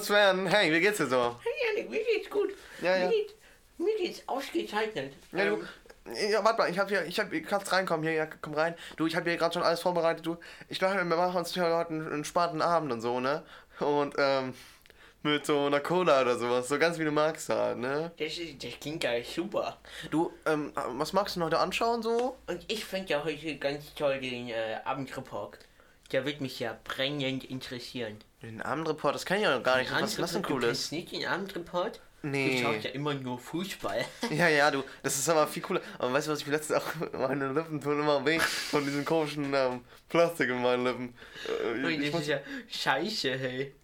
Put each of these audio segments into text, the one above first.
Sven, hey, wie geht's dir so? Hey Janik, mir geht's gut. Ja, ja. Mir, geht's, mir geht's ausgezeichnet. Ja, du, Ähm, ja, warte mal, ich hab hier, ich hab, du kannst reinkommen hier, ja, komm rein. Du, ich hab hier gerade schon alles vorbereitet, du. Ich glaube, wir machen uns heute einen, einen späten Abend und so, ne? Und, ähm, mit so einer Cola oder sowas, so ganz wie du magst halt, ne? das, ist, das klingt ja super. Du, ähm, was magst du heute anschauen so? Und ich finde ja heute ganz toll den äh, Abendreport. Der wird mich ja brennend interessieren. Den Abendreport, das kenn ich ja gar nicht. Was ist das denn cooles? kennst nicht den Abendreport? Nee. Du schaust ja immer nur Fußball. Ja, ja, du, das ist aber viel cooler. Aber weißt du, was ich letztens auch, meine Lippen tun immer weh von diesem komischen ähm, Plastik in meinen Lippen. Äh, ich, ich das ist ja scheiße, hey.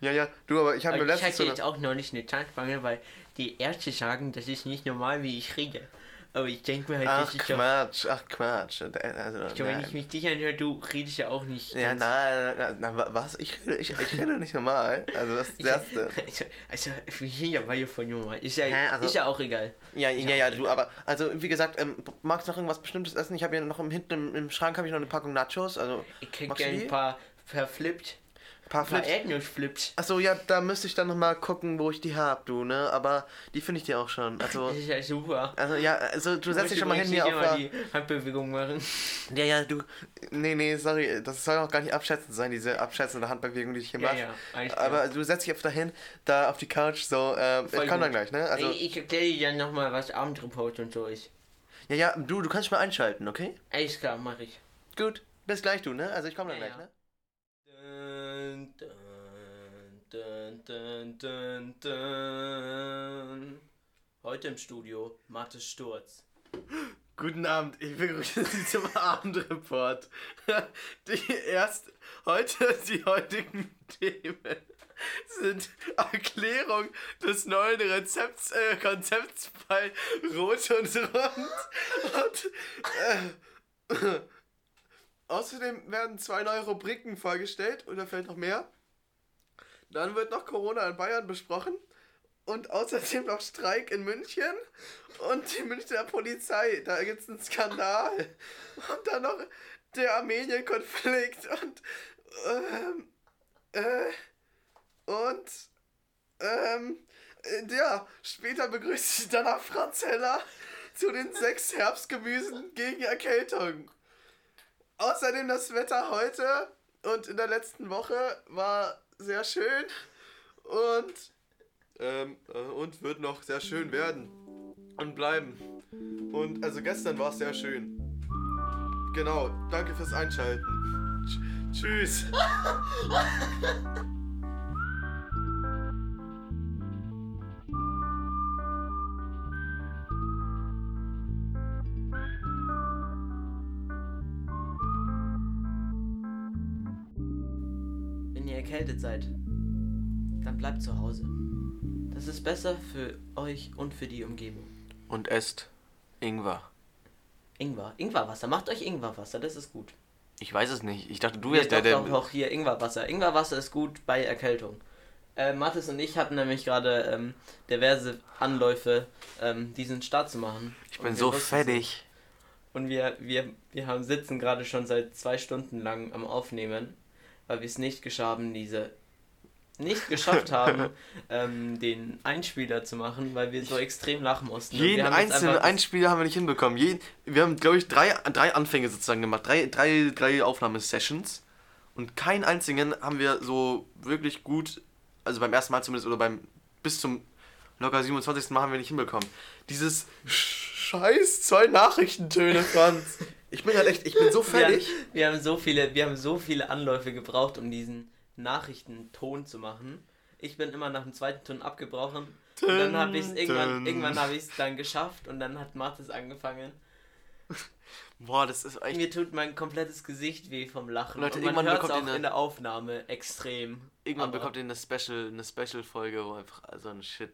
ja, ja, du, aber ich habe mir Und ich letztens hatte so jetzt auch noch nicht eine Zahnspange, weil die Ärzte sagen, das ist nicht normal, wie ich rede. Aber ich denke mir halt, Ach ja... Quatsch, ach Quatsch. Also, Ich glaube, wenn ich mich dich anhöre, du redest ja auch nicht. Ja, nein, nein, nein, wa- was? Ich rede, ich, ich rede nicht normal. Also das ist Ich, das Erste. also, also, wir sind ja von normal. Ist ja, Hä, also- ist ja auch egal. Ja, ja, ja, du, aber, also wie gesagt, ähm, magst du noch irgendwas Bestimmtes essen? Ich habe hier noch im, hinten im, im Schrank habe ich noch eine Packung Nachos, also Ich krieg gerne ein paar verflippt. Paar Flips. Erdnussflips. Achso, ja, da müsste ich dann noch mal gucken, wo ich die hab, du, ne? Aber die finde ich dir auch schon. Also, Das ist ja super. also ja, also du setzt dich schon mal hin hier auf mal der... die Handbewegung machen. Ja, ja, du... Nee, nee, sorry, das soll auch gar nicht abschätzend sein, diese abschätzende Handbewegung, die ich hier Ja, mache. ja. Aber du setzt dich einfach dahin, da auf die Couch, so, ähm, ich Voll komm dann gleich, ne? Also, ich ich erkläre dir dann nochmal, was Abendreport und so ist. ja, ja, du, du kannst mal einschalten, okay? Alles klar, mach ich. Gut, bis gleich, du, ne? Also ich komm dann Ja, gleich, ja. ne? Dun, dun, dun, dun. Heute im Studio Mathis Sturz. Guten Abend, ich begrüße Sie zum Abendreport. Die erst heute die heutigen Themen sind Erklärung des neuen Rezepts, äh, Konzepts bei Rot und Rund und äh, außerdem werden zwei neue Rubriken vorgestellt oder vielleicht noch mehr. Dann wird noch Corona in Bayern besprochen und außerdem noch Streik in München und die Münchner Polizei. Da gibt es einen Skandal. Und dann noch der Armenien-Konflikt und ähm, äh, und ähm, äh, ja, später begrüße ich dann auch Franz Heller zu den sechs Herbstgemüsen gegen Erkältung. Außerdem das Wetter heute und in der letzten Woche war sehr schön und ähm, äh, und wird noch sehr schön werden und bleiben. Und also gestern war es sehr schön. Genau, danke fürs Einschalten. Tsch- Tschüss. erkältet seid, dann bleibt zu Hause. Das ist besser für euch und für die Umgebung. Und esst Ingwer. Ingwer. Ingwerwasser. Macht euch Ingwerwasser, das ist gut. Ich weiß es nicht. Ich dachte, du wärst der, der. doch, doch, hier Ingwerwasser. Ingwerwasser ist gut bei Erkältung. Äh, Mathis und ich hatten nämlich gerade ähm, diverse Anläufe, ähm, diesen Start zu machen. Ich bin so fettig. Und wir, wir, wir haben sitzen gerade schon seit zwei Stunden lang am Aufnehmen, weil wir es nicht geschafft haben, diese nicht geschafft haben, ähm, den Einspieler zu machen, weil wir so extrem lachen mussten. Jeden einzelnen Einspieler haben wir nicht hinbekommen. Jeden, wir haben, glaube ich, drei, drei Anfänge sozusagen gemacht. Drei, drei, drei Aufnahmesessions. Und keinen einzigen haben wir so wirklich gut, also beim ersten Mal zumindest, oder beim bis zum locker 27. Mal haben wir nicht hinbekommen. Dieses scheiß zwei Nachrichtentöne, Franz. Ich bin halt echt, ich bin so wir, haben, fertig. wir haben so viele, wir haben so viele Anläufe gebraucht, um diesen Nachrichtenton zu machen. Ich bin immer nach dem zweiten Ton abgebrochen. Und dann habe ich es irgendwann, irgendwann habe ich es dann geschafft und dann hat Mathis angefangen. Boah, das ist echt. Mir tut mein komplettes Gesicht weh vom Lachen. Leute, und man irgendwann bekommt auch eine- in der Aufnahme extrem. Irgendwann Aber- bekommt ihr eine Special, eine Special-Folge, wo einfach so ein Shit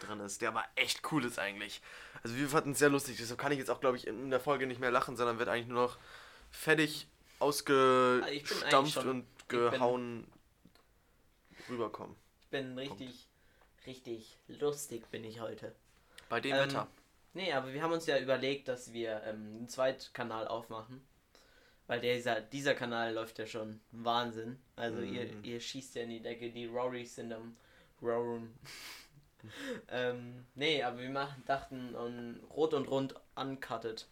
drin ist, der aber echt cool ist eigentlich. Also wir fanden es sehr lustig, deshalb kann ich jetzt auch, glaube ich, in der Folge nicht mehr lachen, sondern wird eigentlich nur noch fertig Ah, ausgestampft schon- und ich bin- gehauen rüberkommen. Ich bin richtig, richtig lustig bin ich heute. Bei dem Ähm, Wetter. Nee, aber wir haben uns ja überlegt, dass wir ähm, einen Zweitkanal aufmachen. Weil dieser, dieser Kanal läuft ja schon Wahnsinn. Also Mhm. ihr, ihr schießt ja in die Decke, die Rorys sind am Roaren. ähm, nee, aber wir machen, dachten an Rot und Rund uncutted.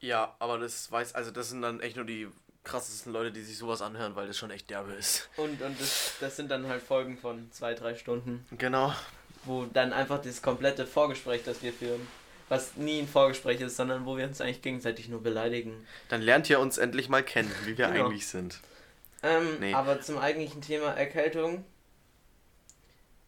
Ja, aber das weiß, also das sind dann echt nur die krassesten Leute, die sich sowas anhören, weil das schon echt derbe ist. Und, und das, das sind dann halt Folgen von zwei, drei Stunden, Genau. wo dann einfach das komplette Vorgespräch, das wir führen, was nie ein Vorgespräch ist, sondern wo wir uns eigentlich gegenseitig nur beleidigen. Dann lernt ihr uns endlich mal kennen, wie wir Genau. eigentlich sind. Ähm, Nee. Aber zum eigentlichen Thema Erkältung.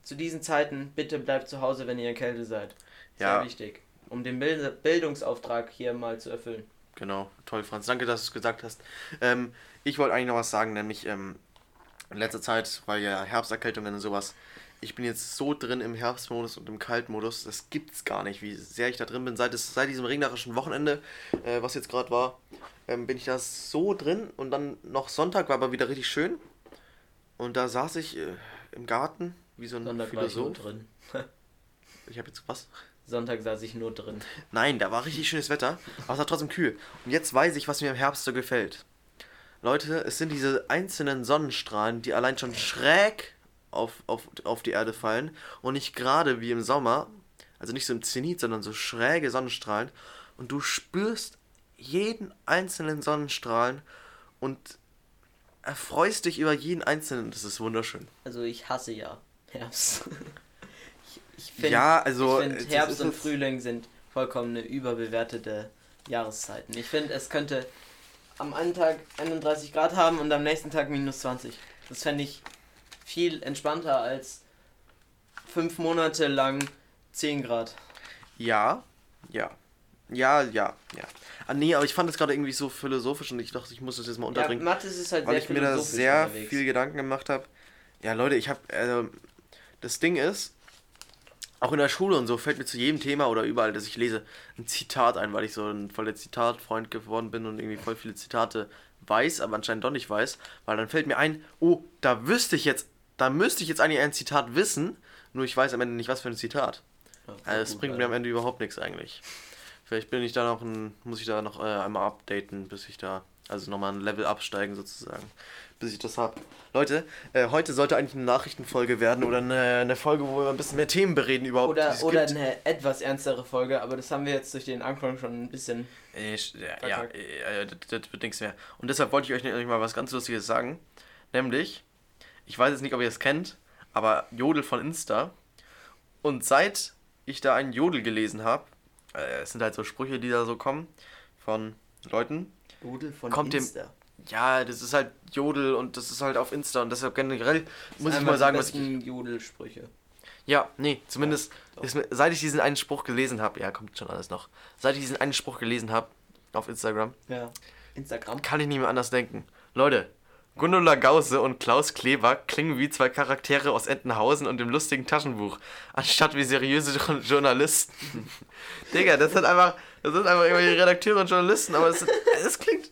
Zu diesen Zeiten, bitte bleibt zu Hause, wenn ihr erkältet seid. Sehr Ja. wichtig. Um den Bild Bildungsauftrag hier mal zu erfüllen. Genau, toll, Franz. Danke, dass du es gesagt hast. Ähm, ich wollte eigentlich noch was sagen, nämlich ähm, in letzter Zeit, weil ja Herbsterkältungen und sowas, ich bin jetzt so drin im Herbstmodus und im Kaltmodus, das gibt's gar nicht, wie sehr ich da drin bin. Seit, es, seit diesem regnerischen Wochenende, äh, was jetzt gerade war, ähm, bin ich da so drin und dann noch Sonntag war aber wieder richtig schön. Und da saß ich äh, im Garten, wie so ein Sonntag war ich nur Philosoph. drin. Ich habe jetzt was? Sonntag saß ich nur drin. Nein, da war richtig schönes Wetter, aber es war trotzdem kühl. Und jetzt weiß ich, was mir im Herbst so gefällt. Leute, es sind diese einzelnen Sonnenstrahlen, die allein schon schräg auf, auf, auf die Erde fallen und nicht gerade wie im Sommer, also nicht so im Zenit, sondern so schräge Sonnenstrahlen. Und du spürst jeden einzelnen Sonnenstrahlen und erfreust dich über jeden einzelnen. Das ist wunderschön. Also ich hasse ja Herbst. ich ich finde ja, also ich find, Herbst und Frühling sind vollkommen eine überbewertete Jahreszeiten. Ich finde, es könnte am einen Tag 31 Grad haben und am nächsten Tag minus 20. Das fände ich viel entspannter als fünf Monate lang 10 Grad. Ja, ja. Ja, ja, ja. Ah, nee, aber ich fand das gerade irgendwie so philosophisch und ich dachte, ich muss das jetzt mal Ja, unterbringen, Mathis ist halt weil sehr ich mir da sehr unterwegs. viel Gedanken gemacht habe. Ja, Leute, ich habe, also, das Ding ist, auch in der Schule und so fällt mir zu jedem Thema oder überall, dass ich lese, ein Zitat ein, weil ich so ein voller Zitatfreund geworden bin und irgendwie voll viele Zitate weiß, aber anscheinend doch nicht weiß, weil dann fällt mir ein, oh, da wüsste ich jetzt, da müsste ich jetzt eigentlich ein Zitat wissen, nur ich weiß am Ende nicht, was für ein Zitat. Ja, Also es bringt mir am Ende überhaupt nichts eigentlich. Vielleicht bin ich da noch ein, muss ich da noch äh, einmal updaten, bis ich da, also nochmal ein Level absteigen sozusagen, bis ich das hab. Leute, äh, heute sollte eigentlich eine Nachrichtenfolge werden oder eine, eine Folge, wo wir ein bisschen mehr Themen bereden überhaupt. Oder, oder gibt. eine etwas ernstere Folge, aber das haben wir jetzt durch den Anfang schon ein bisschen. Äh, sch- ja, ja, Verkackt. äh, das, das wird nichts mehr. Und deshalb wollte ich euch nämlich mal was ganz Lustiges sagen. Nämlich, ich weiß jetzt nicht, ob ihr es kennt, aber Jodel von Insta. Und seit ich da einen Jodel gelesen habe, äh, es sind halt so Sprüche, die da so kommen von Leuten. Rudel von Kommt dem- Insta. Ja, das ist halt Jodel und das ist halt auf Insta und deshalb generell muss ich mal sagen, was ich. Jodelsprüche. Ja, nee, zumindest doch. ist seit ich diesen einen Spruch gelesen habe, ja, kommt schon alles noch. Seit ich diesen einen Spruch gelesen habe auf Instagram, Ja. Instagram. kann ich nicht mehr anders denken. Leute, Gundula Gause und Klaus Kleber klingen wie zwei Charaktere aus Entenhausen und dem lustigen Taschenbuch, anstatt wie seriöse Jo- Journalisten. Digga, das sind einfach, das sind einfach irgendwelche Redakteure und Journalisten, aber es, es klingt.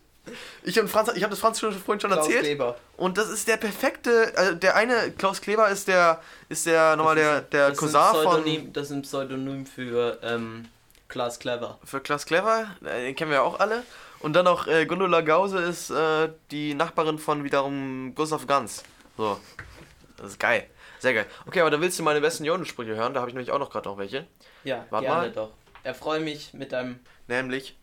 Ich und Franz, ich habe das Franz schon, vorhin schon Klaus erzählt. Kleber. Und das ist der perfekte, also der eine, Klaus Kleber ist der, ist der nochmal der, der das Cousin ist ein von, Pseudonym, Das ist ein Pseudonym für ähm, Klaas Clever. für Klaus Clever, äh, den kennen wir ja auch alle. Und dann noch äh, Gundula Gause ist äh, die Nachbarin von wiederum Gustav Ganz. So, das ist geil, sehr geil. Okay, aber da willst du meine besten Jodelsprüche hören, da habe ich nämlich auch noch gerade noch welche. Ja, Warte gerne mal. doch. Erfreue mich mit deinem. Nämlich,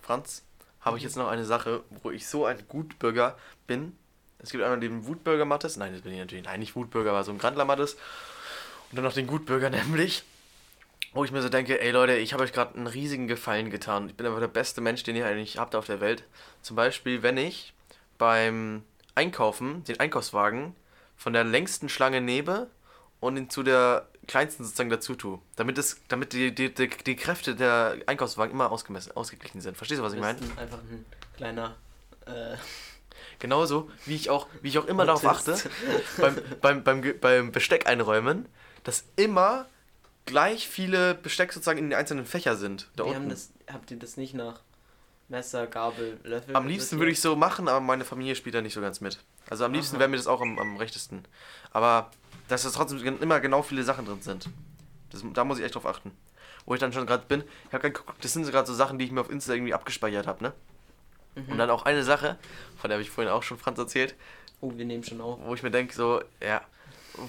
Franz, habe ich jetzt noch eine Sache, wo ich so ein Gutbürger bin. Es gibt einmal den Wutbürger Mattes, nein, das bin ich natürlich, nein, nicht Wutbürger, aber so ein Grandler Mattes. Und dann noch den Gutbürger nämlich, wo ich mir so denke, ey Leute, ich habe euch gerade einen riesigen Gefallen getan. Ich bin einfach der beste Mensch, den ihr eigentlich habt auf der Welt. Zum Beispiel, wenn ich beim Einkaufen den Einkaufswagen von der längsten Schlange nehme und ihn zu der kleinsten sozusagen dazu tue. Damit, es, damit die, die, die, die Kräfte der Einkaufswagen immer ausgemessen, ausgeglichen sind. Verstehst du, was ich meine? Einfach ein kleiner. Äh, Genauso, wie ich auch, wie ich auch immer darauf achte, beim, beim, beim, beim Besteck einräumen, dass immer gleich viele Besteck sozusagen in den einzelnen Fächer sind. Da unten. das, habt ihr das nicht nach Messer, Gabel, Löffel? Am liebsten würde ich so machen, aber meine Familie spielt da nicht so ganz mit. Also am liebsten wäre mir das auch am, am rechtesten. Aber dass da trotzdem immer genau viele Sachen drin sind. Das, da muss ich echt drauf achten. Wo ich dann schon gerade bin, ich habe gerade geguckt, das sind so gerade so Sachen, die ich mir auf Insta irgendwie abgespeichert habe, ne? Und dann auch eine Sache, von der habe ich vorhin auch schon Franz erzählt, Oh, wir nehmen schon auf. wo ich mir denke, so, ja, wo,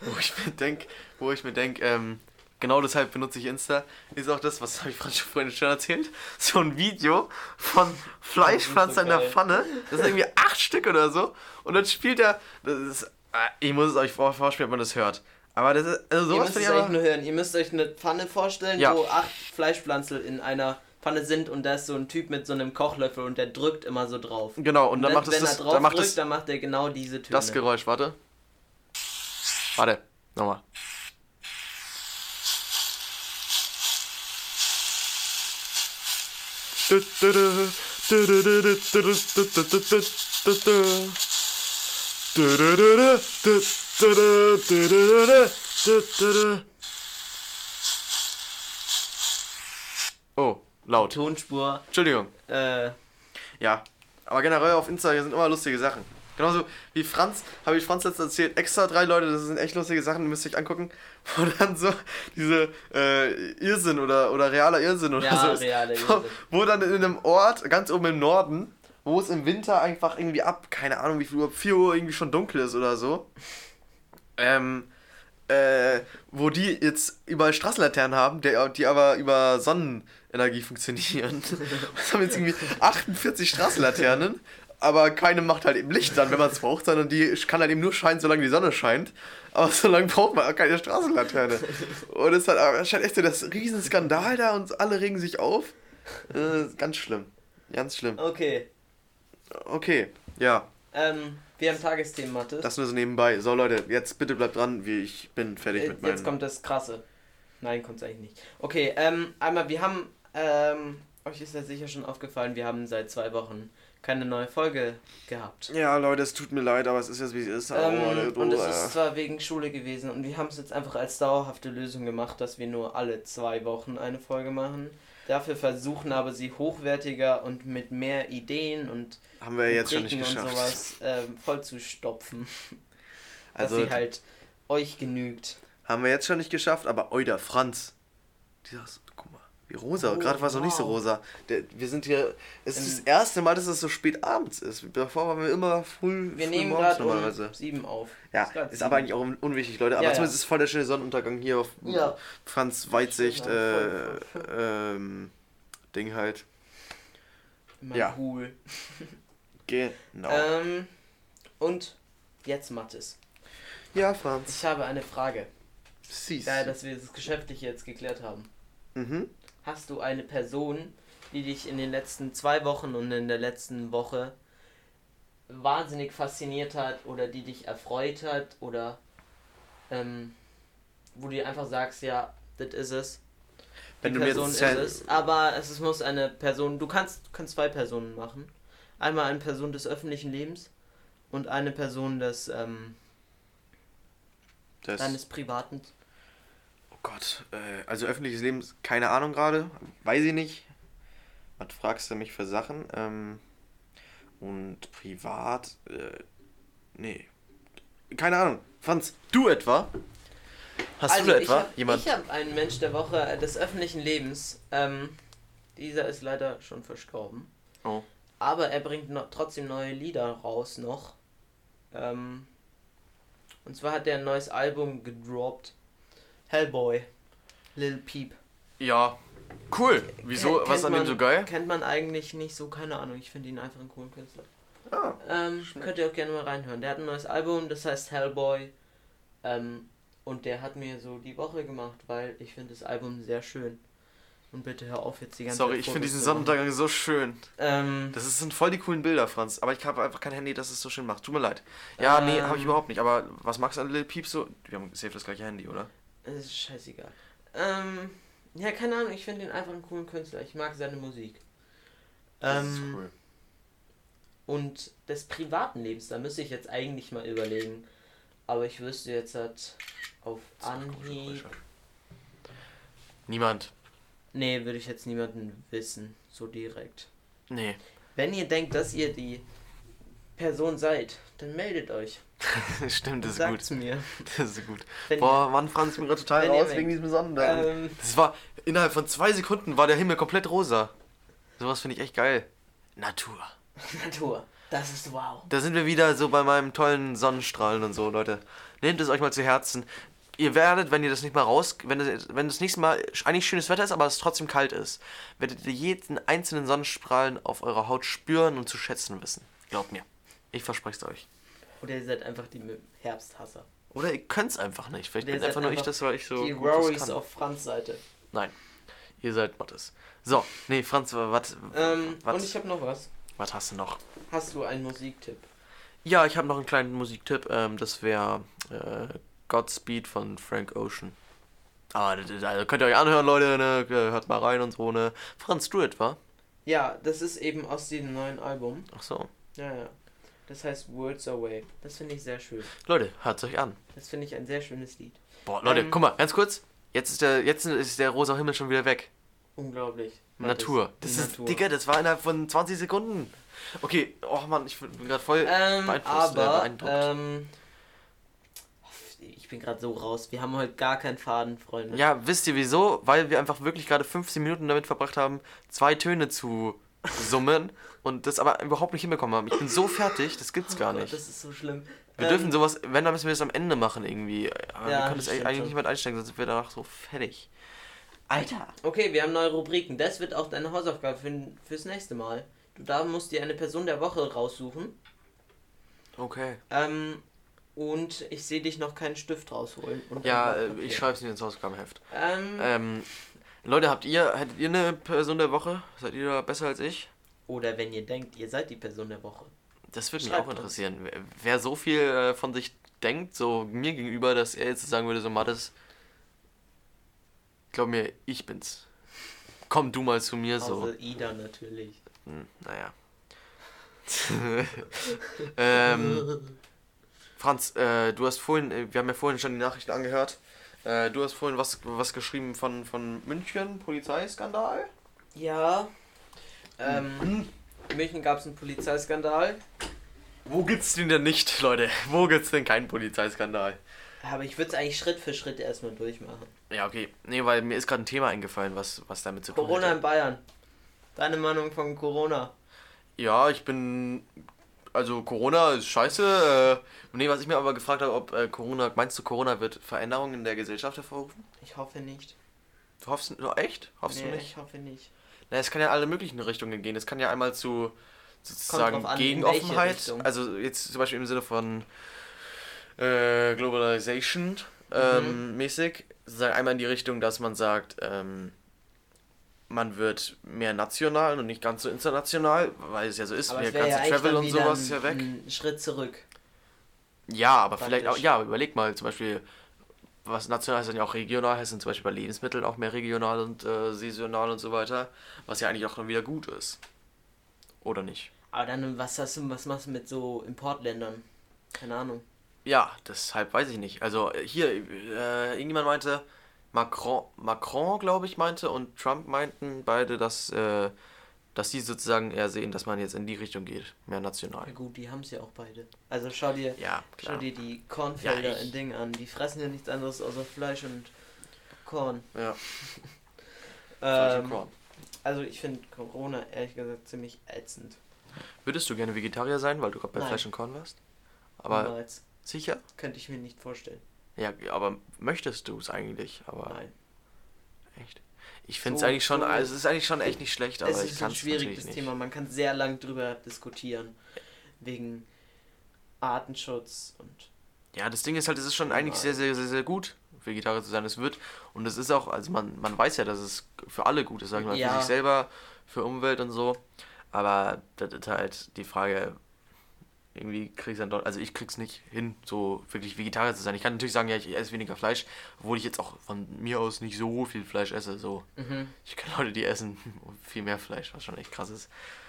wo ich mir denke, wo ich mir denke, ähm, genau deshalb benutze ich Insta, ist auch das, was habe ich vorhin schon erzählt, so ein Video von Fleischpflanzer in der. Pfanne, das sind irgendwie acht Stück oder so, und dann spielt er, das ist, äh, ich muss es euch vor- vorspielen, ob man das hört, aber das ist, also Ihr sowas müsst finde es euch nur hören. Ihr müsst euch eine Pfanne vorstellen, Ja. wo acht Fleischpflanzel in einer Pfanne sind und da ist so ein Typ mit so einem Kochlöffel und der drückt immer so drauf. genau, und dann wenn, macht es wenn das, er drauf dann macht drückt, es dann macht er genau diese Töne. das Geräusch, warte, warte, nochmal. Oh, laut. Tonspur. Entschuldigung. Äh, Ja, aber generell auf Insta hier sind immer lustige Sachen. Genauso wie Franz, habe ich Franz letztens erzählt, extra drei Leute, das sind echt lustige Sachen, die müsst ihr euch angucken, wo dann so diese äh, Irrsinn oder, oder realer Irrsinn oder Ja, so ist. realer wo, Irrsinn. wo dann in einem Ort, ganz oben im Norden, wo es im Winter einfach irgendwie ab, keine Ahnung wie viel Uhr, 4 Uhr irgendwie schon dunkel ist oder so, ähm, äh, wo die jetzt überall Straßenlaternen haben, der, die aber über Sonnenenergie funktionieren. Das haben jetzt irgendwie 48 Straßenlaternen, aber keine macht halt eben Licht dann, wenn man es braucht, sondern die kann halt eben nur scheinen, solange die Sonne scheint. Aber so lange braucht man auch keine Straßenlaterne. Und es hat anscheinend echt so das Riesenskandal da und alle regen sich auf. Äh, ganz schlimm. Ganz schlimm. okay. Okay, ja, Ähm, wir haben Tagesthemen, Mathis. das nur so nebenbei. So Leute, jetzt bitte bleibt dran, wie ich bin fertig Äh, mit meinem... Jetzt kommt das Krasse. Nein, kommt eigentlich nicht. Okay, ähm, einmal, wir haben, ähm, euch ist ja sicher schon aufgefallen, wir haben seit zwei Wochen keine neue Folge gehabt. Ja, Leute, es tut mir leid, aber es ist jetzt wie es ist. Oh, Ähm, Leute, und es oh, ist zwar wegen Schule gewesen und wir haben es jetzt einfach als dauerhafte Lösung gemacht, dass wir nur alle zwei Wochen eine Folge machen. Dafür versuchen aber sie hochwertiger und mit mehr Ideen und haben wir jetzt schon nicht Rubriken und geschafft. sowas ähm, voll zu stopfen. dass Also sie halt euch genügt. haben wir jetzt schon nicht geschafft, aber oida, Franz. Mal, wie rosa. Oh, Gerade war es noch nicht so wow. rosa. Der, wir sind hier. Es ist Ähm, das erste Mal, dass es so spät abends ist. Davor waren wir immer früh, Wir früh nehmen morgens gerade normalerweise. um sieben auf. Ja, ist sieben. aber eigentlich auch un- unwichtig, Leute. Aber Ja, ja. zumindest ist voll der schöne Sonnenuntergang hier auf Ja. Franz Weitsicht. Äh, ähm, Ding halt. Immer Ja. cool. Genau. Ähm, und jetzt Mathis. ja, Franz. Ich habe eine Frage. Siehst Da, du. dass wir das Geschäftliche jetzt geklärt haben. Mhm. Hast du eine Person, die dich in den letzten zwei Wochen und in der letzten Woche wahnsinnig fasziniert hat oder die dich erfreut hat oder ähm, wo du dir einfach sagst, ja, das ist es. Die Wenn du mir Person ist es. Aber es ist- muss eine Person, du kannst, kannst zwei Personen machen. Einmal eine Person des öffentlichen Lebens und eine Person des ähm, Das, deines privaten. Gott. Äh, also öffentliches Leben, keine Ahnung gerade. Weiß ich nicht. Was fragst du mich für Sachen? Ähm, und privat. Äh, nee. Keine Ahnung. Franz, du etwa? Hast du da Also, etwa hab, jemand? Ich habe einen Mensch der Woche äh, des öffentlichen Lebens. Ähm, dieser ist leider schon verstorben. Oh. Aber er bringt noch, trotzdem neue Lieder raus noch. Ähm, und zwar hat er ein neues Album gedroppt. Hellboy. Lil Peep. Ja. Cool. Wieso? Kennt Was an dem so geil? Kennt man eigentlich nicht so, keine Ahnung. Ich finde ihn einfach einen coolen Künstler. Ah. Ähm, könnt ihr auch gerne mal reinhören. Der hat ein neues Album, das heißt Hellboy. Ähm, und der hat mir so die Woche gemacht, weil ich finde das Album sehr schön. Und bitte hör auf jetzt die ganze Sorry, Zeit ich finde diesen. Sonnenuntergang so schön. Ähm, Das ist- sind voll die coolen Bilder, Franz. Aber ich habe einfach kein Handy, das es so schön macht. Tut mir leid. Ja, nee, habe ich Ähm. überhaupt nicht. Aber was magst du an Lil Peep so? Wir haben safe das gleiche Handy, oder? Es ist scheißegal. Ähm, ja, keine Ahnung, ich finde ihn einfach einen coolen Künstler. Ich mag seine Musik. Das ist Ähm, cool. Und des privaten Lebens, da müsste ich jetzt eigentlich mal überlegen. Aber ich wüsste jetzt halt auf Anhieb. Niemand. Nee, würde ich jetzt niemanden wissen, so direkt. Nee. Wenn ihr denkt, dass ihr die Person seid, dann meldet euch. Stimmt, das ist Sagt's gut. mir. Das ist gut. Wenn Boah, Mann, Franz, ich bin gerade total raus wegen diesem Sonnenuntergang. Ähm, Das war, innerhalb von zwei Sekunden war der Himmel komplett rosa. Sowas finde ich echt geil. Natur. Natur. Das ist wow. Da sind wir wieder so bei meinem tollen Sonnenstrahlen und so, Leute. Nehmt es euch mal zu Herzen. Ihr werdet, wenn ihr das nicht mal raus, wenn das, wenn das nächste Mal eigentlich schönes Wetter ist, aber es trotzdem kalt ist, werdet ihr jeden einzelnen Sonnenstrahlen auf eurer Haut spüren und zu schätzen wissen. Glaubt mir. Ich verspreche es euch. Oder ihr seid einfach die Herbsthasser. Oder ihr könnt es einfach nicht. Vielleicht bin einfach nur ich das, weil ich so. die kann. auf Franz Seite. Nein. Ihr seid Mattes. So, nee, Franz, was Ähm, Was? und ich habe noch was. was hast du noch? Hast du einen Musiktipp? Ja, ich habe noch einen kleinen Musiktipp. Ähm, das wäre äh, Godspeed von Frank Ocean. Ah, das, also könnt ihr euch anhören, Leute, ne? Hört mal rein und so, ne? Franz, du etwa? Ja, das ist eben aus dem neuen Album. Ach so. Ja, ja. Das heißt Words Away. Das finde ich sehr schön. Leute, hört euch an. Das finde ich ein sehr schönes Lied. Boah, Leute, Ähm, guck mal, ganz kurz. Jetzt ist der, jetzt ist der rosa Himmel schon wieder weg. Unglaublich. Natur. Die Das ist, Natur. Digga, das war innerhalb von 20 Sekunden. Okay, oh Mann, ich bin gerade voll Ähm, beeinflusst, äh, aber, beeindruckt. ähm, ich bin gerade so raus. Wir haben heute gar keinen Faden, Freunde. Ja, wisst ihr wieso? Weil wir einfach wirklich gerade 15 Minuten damit verbracht haben, zwei Töne zu summen und das aber überhaupt nicht hinbekommen haben. Ich bin so fertig, das gibt's gar Oh Gott, nicht. Das ist so schlimm. Wir Ähm, dürfen sowas, wenn, dann müssen wir das am Ende machen irgendwie. Aber Ja, wir können das stimmt eigentlich nicht mehr einsteigen, sonst sind wir danach so fertig. Alter. Okay, wir haben neue Rubriken. Das wird auch deine Hausaufgabe für, fürs nächste Mal. Du da musst dir eine Person der Woche raussuchen. Okay. Ähm, und ich sehe dich noch keinen Stift rausholen. Und Ja, äh, ich schreibe es nicht ins Hausaufgabenheft. Ähm, Ähm, Leute, habt ihr, hättet ihr eine Person der Woche? Seid ihr da besser als ich? Oder wenn ihr denkt, ihr seid die Person der Woche. Das würde mich Schreibt auch interessieren. Wer, wer so viel äh, von sich denkt, so mir gegenüber, dass er jetzt sagen würde, so Mattes, glaub mir, ich bin's. Komm du mal zu mir, so. Außer Ida natürlich. Hm, naja. ähm, Franz, äh, du hast vorhin, äh, wir haben ja vorhin schon die Nachrichten angehört. Äh, du hast vorhin was, was geschrieben von, von München, Polizeiskandal. Ja. Ähm, in München gab es einen Polizeiskandal. Wo gibt's den denn nicht, Leute? Wo gibt's denn keinen Polizeiskandal? Aber ich würde es eigentlich Schritt für Schritt erstmal durchmachen. Ja, okay. Nee, weil mir ist gerade ein Thema eingefallen, was, was damit zu tun Corona hätte. in Bayern. Deine Meinung von Corona? Ja, ich bin. Also Corona ist scheiße. Äh, nee, was ich mir aber gefragt habe, ob äh, Corona, meinst du, Corona wird Veränderungen in der Gesellschaft hervorrufen? Ich hoffe nicht. Du hoffst du echt? Hoffst nee, du nicht? ich hoffe nicht. Na, es kann ja alle möglichen Richtungen gehen. Es kann ja einmal zu sozusagen an, in Gegenoffenheit, also jetzt zum Beispiel im Sinne von äh, Globalization ähm, Mhm. mäßig, sozusagen einmal in die Richtung, dass man sagt, ähm, man wird mehr national und nicht ganz so international, weil es ja so ist, Aber der ganze ja Travel dann und sowas ist ja weg. ein Schritt zurück. Ja, aber vielleicht auch, Praktisch. ja, überleg mal, zum Beispiel, was national ist, dann ja auch regional heißt, sind zum Beispiel bei Lebensmitteln auch mehr regional und äh, saisonal und so weiter, was ja eigentlich auch dann wieder gut ist. Oder nicht? Aber dann, was hast du, was machst du mit so Importländern? Keine Ahnung. Ja, deshalb weiß ich nicht. Also äh, hier, äh, irgendjemand meinte, Macron, Macron glaube ich, meinte und Trump meinten beide, dass, äh, dass sie sozusagen eher sehen, dass man jetzt in die Richtung geht, mehr national. Ja gut, die haben es ja auch beide. Also schau dir, Ja, schau dir die Kornfelder Ja, in Ding an. Die fressen ja nichts anderes außer Fleisch und Korn. Ja, Fleisch und Ähm, Korn. also ich finde Corona ehrlich gesagt ziemlich ätzend. Würdest du gerne Vegetarier sein, weil du gerade bei Nein. Fleisch und Korn warst? Aber Niemals. sicher? Könnte ich mir nicht vorstellen. Ja, aber möchtest du es eigentlich? Aber Nein. echt. Ich finde es So- eigentlich schon, so- also es ist eigentlich schon echt nicht schlecht, aber es ich ist kann ein es schwieriges natürlich nicht. Thema. Man kann sehr lang drüber diskutieren. Wegen Artenschutz und Ja, das Ding ist halt, es ist schon eigentlich sehr, sehr, sehr, sehr gut, Vegetarier zu sein. Es wird, und es ist auch, also man, man weiß ja, dass es für alle gut ist, sag ich mal, Ja. für sich selber, für Umwelt und so. Aber das ist halt die Frage, irgendwie krieg's dann doch, also ich krieg's nicht hin, so wirklich Vegetarier zu sein. Ich kann natürlich sagen, ja, ich esse weniger Fleisch, obwohl ich jetzt auch von mir aus nicht so viel Fleisch esse. So, Mhm. ich kenne Leute, die essen viel mehr Fleisch, was schon echt krass ist.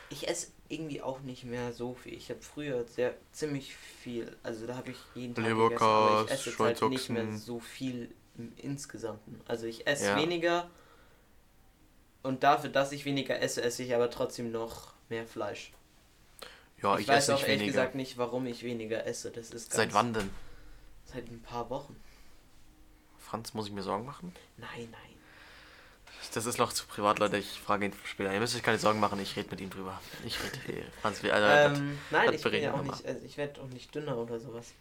Ich esse irgendwie auch nicht mehr so viel. Ich habe früher sehr ziemlich viel, also da habe ich jeden Tag gegessen, aber ich esse jetzt halt nicht mehr so viel im Insgesamten. Also ich esse Ja. weniger und dafür, dass ich weniger esse, esse ich aber trotzdem noch mehr Fleisch. Ja, ich, ich, weiß auch ehrlich weniger. gesagt nicht, warum ich weniger esse. Das ist Seit wann denn? Seit ein paar Wochen. Franz, muss ich mir Sorgen machen? Nein, nein. Das ist noch zu privat, Leute. Ich frage ihn später. Ihr müsst euch keine Sorgen machen, ich rede mit ihm drüber. Ich rede. Franz, wie, also, Ähm, nein, das ich bin ja bereden auch wir nicht, also ich werde auch nicht dünner oder sowas.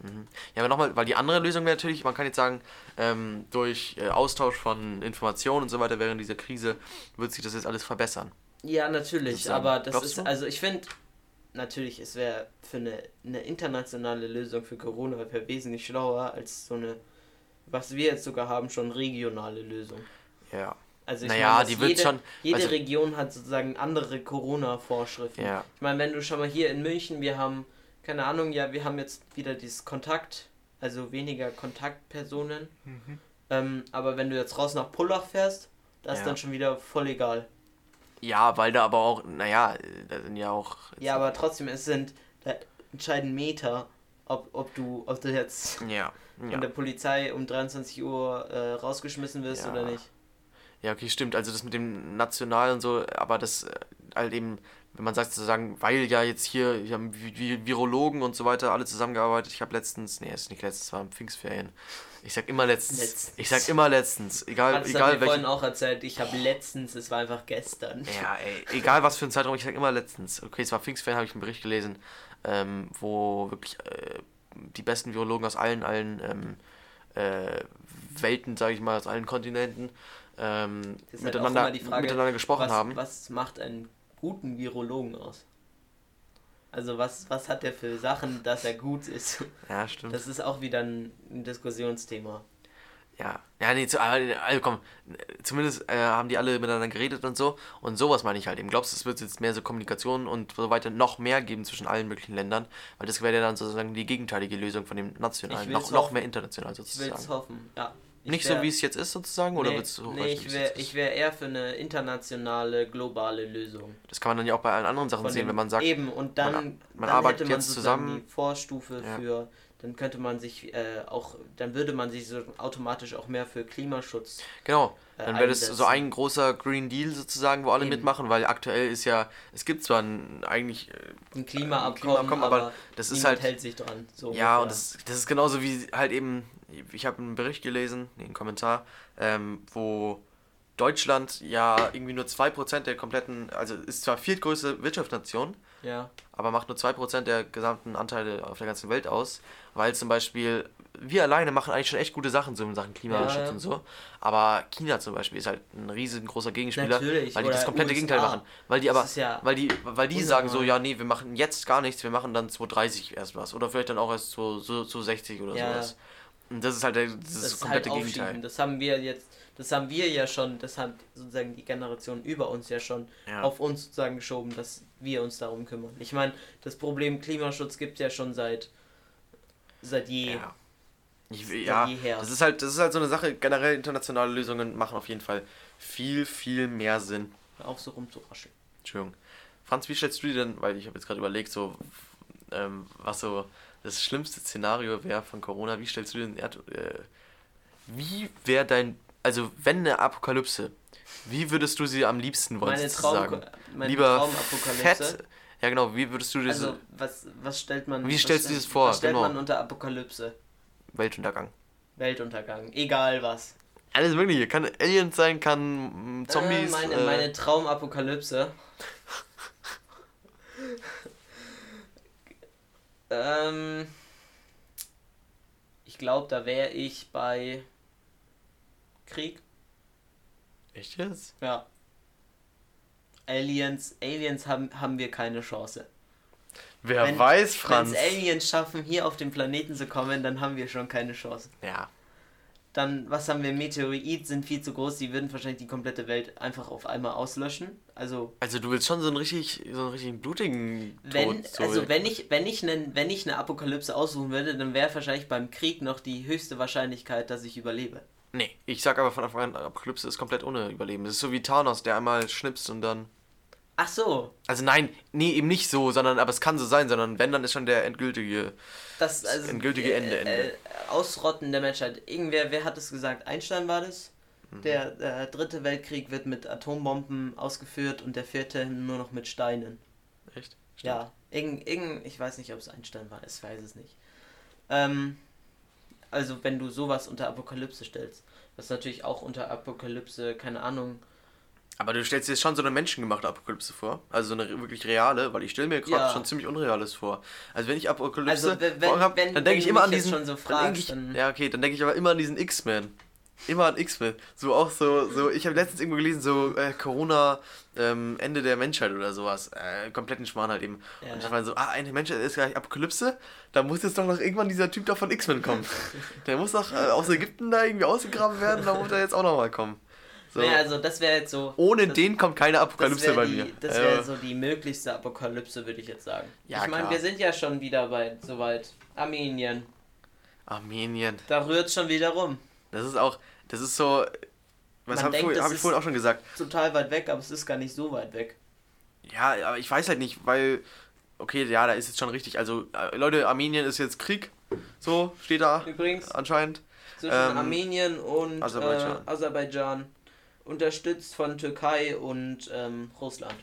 Mhm. Ja, aber nochmal, weil die andere Lösung wäre natürlich, man kann jetzt sagen, ähm, durch äh, Austausch von Informationen und so weiter während dieser Krise wird sich das jetzt alles verbessern. Ja, natürlich, aber das Glaubst ist, du? also ich finde, natürlich, es wäre für eine, eine internationale Lösung für Corona wäre wesentlich schlauer als so eine, was wir jetzt sogar haben, schon regionale Lösung. Ja. Also ich Naja, meine, die wird jede, schon- jede also- Region hat sozusagen andere Corona-Vorschriften. Ja. Ich meine, wenn du schon mal hier in München, wir haben, keine Ahnung, ja, wir haben jetzt wieder dieses Kontakt, also weniger Kontaktpersonen. Ähm, aber wenn du jetzt raus nach Pullach fährst, das ist Ja. dann schon wieder voll egal. Ja, weil da aber auch, naja, da sind ja auch. Ja, aber trotzdem, es sind da entscheiden Meter, ob, ob du, ob du jetzt Ja. von Ja. der Polizei um 23 Uhr äh, rausgeschmissen wirst Ja. oder nicht. ja, okay, stimmt. Also das mit dem National und so, aber das äh, halt eben, wenn man sagt sozusagen, weil ja jetzt hier, hier haben Vi- Vi- Virologen und so weiter alle zusammengearbeitet. Ich habe letztens, nee, es ist nicht letztens, es war am Pfingstferien. Ich sag immer letztens. Letztens. Ich sag immer letztens. Egal, Das hat egal mir welchen. vorhin auch erzählt, ich habe letztens, es war einfach gestern. Ja, ey, egal was für ein Zeitraum, ich sag immer letztens. Okay, es war Pfingstferien, habe ich einen Bericht gelesen, ähm, wo wirklich äh, die besten Virologen aus allen, allen ähm, äh, Welten, sage ich mal, aus allen Kontinenten ähm, halt miteinander, die Frage, miteinander gesprochen was, haben. Was macht einen guten Virologen aus? Also was, was hat der für Sachen, dass er gut ist? Ja, stimmt. Das ist auch wieder ein, Diskussionsthema. ja, ja, nee, zu, also, komm, zumindest äh, haben die alle miteinander geredet und so. Und sowas meine ich halt eben. Glaubst du, es wird jetzt mehr so Kommunikation und so weiter noch mehr geben zwischen allen möglichen Ländern? Weil das wäre ja dann sozusagen die gegenteilige Lösung von dem nationalen. Noch, noch mehr international Ich will sozusagen. es hoffen, ja. Ich Nicht wär- so, wie es jetzt ist, sozusagen? Oder nee, so nee, ich wäre wär eher für eine internationale, globale Lösung. Das kann man dann ja auch bei allen anderen Sachen Von sehen, dem- wenn man sagt, Eben, und dann, man- man dann arbeitet man jetzt zusammen. die Vorstufe Ja. für, dann könnte man sich äh, auch, dann würde man sich so automatisch auch mehr für Klimaschutz. genau, äh, dann wäre das so ein großer Green Deal sozusagen, wo alle Eben. mitmachen, weil aktuell ist ja, es gibt zwar ein, eigentlich, äh, Ein Klimaabkommen, Klimaabkommen, aber aber, das ist halt- hält sich dran. So ja, ungefähr. und das, das ist genauso wie halt eben, ich habe einen Bericht gelesen, nee, einen Kommentar, ähm, wo Deutschland ja irgendwie nur 2% der kompletten, also ist zwar viertgrößte Wirtschaftsnation, ja. aber macht nur 2% der gesamten Anteile auf der ganzen Welt aus, weil zum Beispiel wir alleine machen eigentlich schon echt gute Sachen so in Sachen Klimaschutz Ja, ja. und so, aber China zum Beispiel ist halt ein riesengroßer Gegenspieler, Natürlich, weil die das komplette USA. Gegenteil machen, weil die aber, weil die, weil die sagen so, ja nee, wir machen jetzt gar nichts, wir machen dann 2030 erst was oder vielleicht dann auch erst zu, so, zu 60 oder sowas. Und das ist halt das, Das ist komplette halt Gegenteil. Das haben wir jetzt, das haben wir ja schon, das hat sozusagen die Generation über uns ja schon Ja. auf uns sozusagen geschoben, dass wir uns darum kümmern. Ich meine, das Problem Klimaschutz gibt ja schon seit seit je. Ja. Ich, Seit ja, jeher. das ist halt, das ist halt so eine Sache. Generell internationale Lösungen machen auf jeden Fall viel, viel mehr Sinn. Auch so rumzurascheln. Entschuldigung. Franz, wie stellst du dir denn, weil ich habe jetzt gerade überlegt, so ähm, was so das schlimmste Szenario wäre von Corona, wie stellst du dir den Erd, äh, wie wäre dein, also wenn eine Apokalypse, wie würdest du sie am liebsten wollen Meine? Traum, meine Lieber Traumapokalypse. fett, ja genau, wie würdest du diese Also, was, was stellt man. Wie stellst du das vor? Was stellt Genau. man unter Apokalypse? Weltuntergang? Weltuntergang. Egal was. Alles mögliche, kann Aliens sein, kann mm, Zombies. Äh, meine, äh, meine Traumapokalypse. ähm, ich glaube, da wäre ich bei Krieg. Echt jetzt? Ja. Aliens, Aliens haben, haben wir keine Chance. Wer Wenn- weiß, Wenn Franz. es Aliens schaffen, hier auf den Planeten zu kommen, dann haben wir schon keine Chance. Ja. Dann, was haben wir? Meteorit sind viel zu groß, die würden wahrscheinlich die komplette Welt einfach auf einmal auslöschen. Also, Also du willst schon so einen richtig, so einen richtigen blutigen Tod. wenn, so also wenn ich, wenn ich nen, wenn ich eine Apokalypse aussuchen würde, dann wäre wahrscheinlich beim Krieg noch die höchste Wahrscheinlichkeit, dass ich überlebe. Nee, ich sag aber von Anfang an, Apokalypse ist komplett ohne Überleben. Das ist so wie Thanos, der einmal schnipst und dann. Ach so, Also nein, nee, eben nicht so, sondern, aber es kann so sein, sondern wenn, dann ist schon der endgültige. das also endgültige Ende, Ende. Äh, Ausrotten der Menschheit. Irgendwer, wer hat es gesagt? Einstein war das? Mhm. Der äh, dritte Weltkrieg wird mit Atombomben ausgeführt und der vierte nur noch mit Steinen. Echt? Ja, irgend, irgend, ich weiß nicht, ob es Einstein war, ich weiß es nicht. Ähm, Also wenn du sowas unter Apokalypse stellst. Was natürlich auch unter Apokalypse, keine Ahnung. Aber du stellst dir jetzt schon so eine menschengemachte Apokalypse vor. Also so eine wirklich reale, weil ich stelle mir gerade Ja. schon ziemlich Unreales vor. Also wenn ich Apokalypse Also, wenn- vor hab, wenn- dann denke ich immer an diesen. schon so dann fragst, ich, dann- ja, okay, dann denke ich aber immer an diesen X-Men. Immer an X-Men. So auch so, so ich habe letztens irgendwo gelesen, so äh, Corona, ähm, Ende der Menschheit oder sowas. Äh, kompletten Schmarrn halt eben. Ja. Und ich war so, ah, eine Menschheit ist gleich Apokalypse, da muss jetzt doch noch irgendwann dieser Typ da von X-Men kommen. Der muss doch äh, aus Ägypten da irgendwie ausgegraben werden, da muss er jetzt auch nochmal kommen. So. Naja, also das wäre jetzt so. Ohne das, den kommt keine Apokalypse bei die, mir. Das wäre so die möglichste Apokalypse, würde ich jetzt sagen. Ja, ich meine, wir sind ja schon wieder bei soweit. Armenien. Armenien. Da rührt schon wieder rum. Das ist auch, das ist so, was habe das hab ich vorhin auch schon gesagt. Total weit weg, aber es ist gar nicht so weit weg. Ja, aber ich weiß halt nicht, weil, okay, ja, da ist jetzt schon richtig, also, äh, Leute, Armenien ist jetzt Krieg, so, steht da Übrigens, anscheinend. zwischen Ähm, Armenien und. Aserbaidschan. Äh, Aserbaidschan. Unterstützt von Türkei und ähm, Russland.